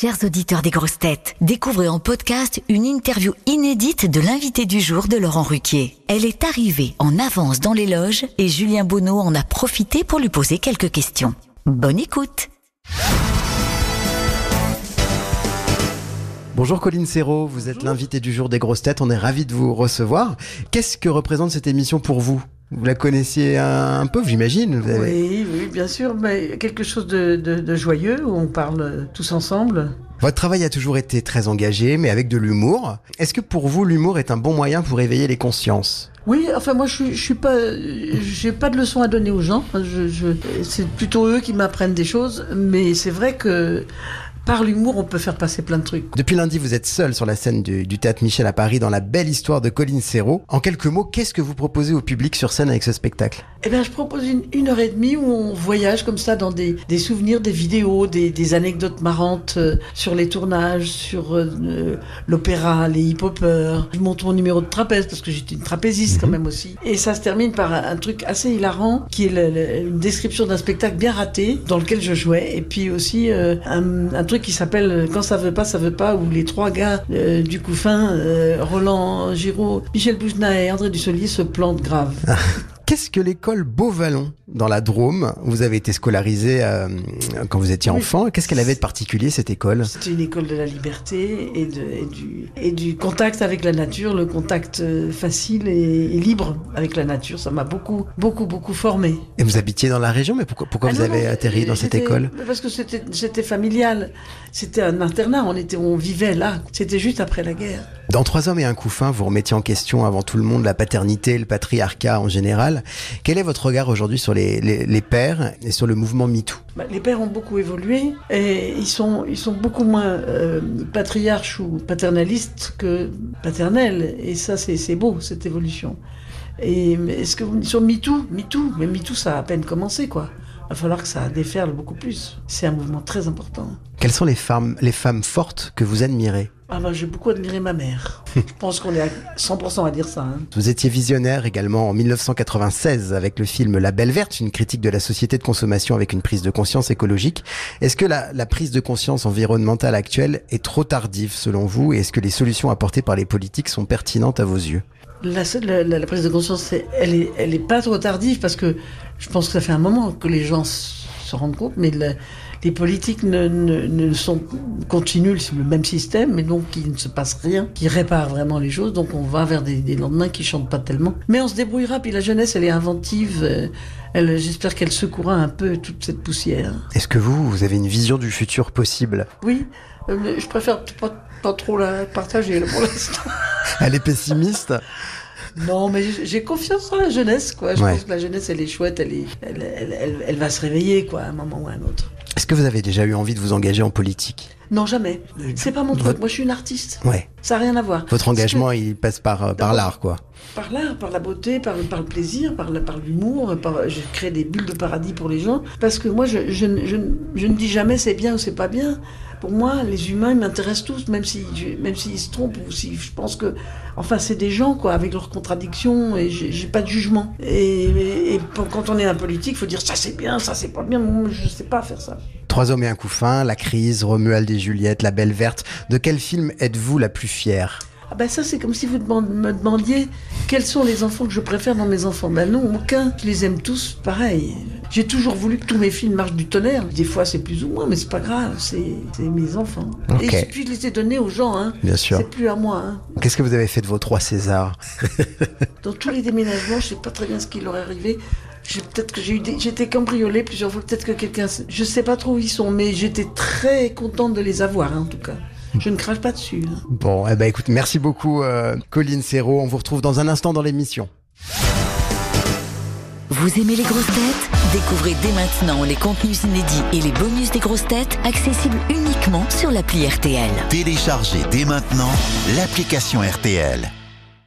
Chers auditeurs des grosses têtes, découvrez en podcast une interview inédite de l'invité du jour de Laurent Ruquier. Elle est arrivée en avance dans les loges et Julien Bonneau en a profité pour lui poser quelques questions. Bonne écoute Bonjour Colline Serrault, vous êtes l'invité du jour des grosses têtes, on est ravi de vous recevoir. Qu'est-ce que représente cette émission pour vous? Vous la connaissiez un, un peu, j'imagine avez- Oui, oui, bien sûr, mais quelque chose de, de- de joyeux où on parle tous ensemble. Votre travail a toujours été très engagé, mais avec de l'humour. Est-ce que pour vous, l'humour est un bon moyen pour éveiller les consciences? Oui, enfin moi je je suis pas, j'ai pas de leçons à donner aux gens. Je, je- c'est plutôt eux qui m'apprennent des choses, mais c'est vrai que par l'humour on peut faire passer plein de trucs. Depuis lundi, vous êtes seul sur la scène du, Théâtre Michel à Paris dans la belle histoire de Colline Serrault. En quelques mots, qu'est-ce que vous proposez au public sur scène avec ce spectacle? Eh bien, je propose une, une heure et demie où on voyage comme ça dans des, des souvenirs, des vidéos, des, des anecdotes marrantes euh, sur les tournages, sur euh, euh, l'opéra, les hip-hoppers. Je monte mon numéro de trapèze parce que j'étais une trapéziste quand même aussi. Et ça se termine par un, un truc assez hilarant qui est le- le- une description d'un spectacle bien raté dans lequel je jouais. Et puis aussi euh, un, un truc qui s'appelle euh, Quand ça veut pas, ça veut pas, où les trois gars euh, du couffin, euh, Roland Giraud, Michel Boujna et André Dussolier se plantent grave. Qu'est-ce que l'école Beauvallon? Dans la Drôme Vous avez été scolarisé euh, quand vous étiez Oui. enfant. Qu'est-ce qu'elle avait de particulier cette école? C'était une école de la liberté et, de- et du, et du contact avec la nature, le contact euh, facile et, et libre avec la nature. Ça m'a beaucoup, beaucoup, beaucoup formé. Et vous habitiez dans la région, mais pourquoi, pourquoi Ah vous non, avez non, atterri dans cette école? Parce que c'était c'était familial. C'était un internat. On, était, on vivait là. C'était juste après la guerre. Dans Trois hommes et un couffin, vous remettiez en question avant tout le monde la paternité, le patriarcat en général. Quel est votre regard aujourd'hui sur les, les, les pères et sur le mouvement MeToo Bah, les pères ont beaucoup évolué et ils sont, ils sont beaucoup moins euh, patriarches ou paternalistes que paternels. Et ça, c'est beau, cette évolution. Et est-ce que vous, sur MeToo, MeToo, mais MeToo, ça a à peine commencé, quoi. Il va falloir que ça déferle beaucoup plus. C'est un mouvement très important. Quelles sont les femmes, les femmes fortes que vous admirez? Ah bah, j'ai beaucoup admiré ma mère. Je pense qu'on est à 100% à dire ça. hein. Vous étiez visionnaire également en 1996 avec le film La Belle Verte, une critique de la société de consommation avec une prise de conscience écologique. Est-ce que la, la prise de conscience environnementale actuelle est trop tardive selon vous et est-ce que les solutions apportées par les politiques sont pertinentes à vos yeux? La, la- la- la prise de conscience, elle est, elle est pas trop tardive parce que je pense que ça fait un moment que les gens se rendent compte, mais le- les politiques ne, ne, ne sont continuent le même système, mais donc il ne se passe rien qui répare vraiment les choses. Donc on va vers des, des lendemains qui chantent pas tellement, mais on se débrouillera. Puis la jeunesse, elle est inventive. euh, Elle, j'espère qu'elle secouera un peu toute cette poussière. Est-ce que vous, vous avez une vision du futur possible? Oui, euh, mais je préfère pas, pas trop la partager pour l'instant. Elle est pessimiste? Non, mais j'ai- j'ai confiance en la jeunesse, quoi. Je Ouais. pense que la jeunesse, elle est chouette, elle, est, elle, elle, elle- elle va se réveiller, quoi, à un moment ou à un autre. Est-ce que vous avez déjà eu envie de vous engager en politique Non, jamais. C'est pas mon truc. Votre- Moi, je suis une artiste. Ouais. Ça n'a rien à voir. Votre engagement, il passe par, euh, par l'art, quoi. Par l'art, par la beauté, par, par le plaisir, par, l'humour, par, je crée des bulles de paradis pour les gens. Parce que moi, je, je, ne- je, ne- je ne dis jamais c'est bien ou c'est pas bien. Pour moi, les humains, ils m'intéressent tous, même si, je- même s'ils se trompent ou si je pense que, enfin, c'est des gens, quoi, avec leurs contradictions et j'ai pas de jugement. Et, et- et pour- quand on est un politique, il faut dire ça c'est bien, ça c'est pas bien. Moi, je sais pas faire ça. Trois hommes et un couffin, La crise, Romuald et Juliette, La Belle Verte. De quel film êtes-vous la plus fière? Ah ben ça, c'est comme si vous me demandiez quels sont les enfants que je préfère dans mes enfants. Ben non, aucun. Je les aime tous pareil. J'ai toujours voulu que tous mes films marchent du tonnerre. Des fois, c'est plus ou moins, mais c'est pas grave. C'est mes enfants. Et puis, je les ai donnés aux gens. Hein. Bien sûr. C'est plus à moi. Hein. Qu'est-ce que vous avez fait de vos trois Césars? Dans tous les déménagements, je sais pas très bien ce qui leur est arrivé. J'ai- Peut-être que j'ai eu des... J'étais cambriolée plusieurs fois. Peut-être que quelqu'un... Je sais pas trop où ils sont, mais j'étais très contente de les avoir, hein, en tout cas. Je ne crache pas dessus. hein. Bon, eh ben écoute, merci beaucoup euh, Colline Serrault. On vous retrouve dans un instant dans l'émission. Vous aimez les grosses têtes? Découvrez dès maintenant les contenus inédits et les bonus des grosses têtes accessibles uniquement sur l'appli RTL. Téléchargez dès maintenant l'application RTL.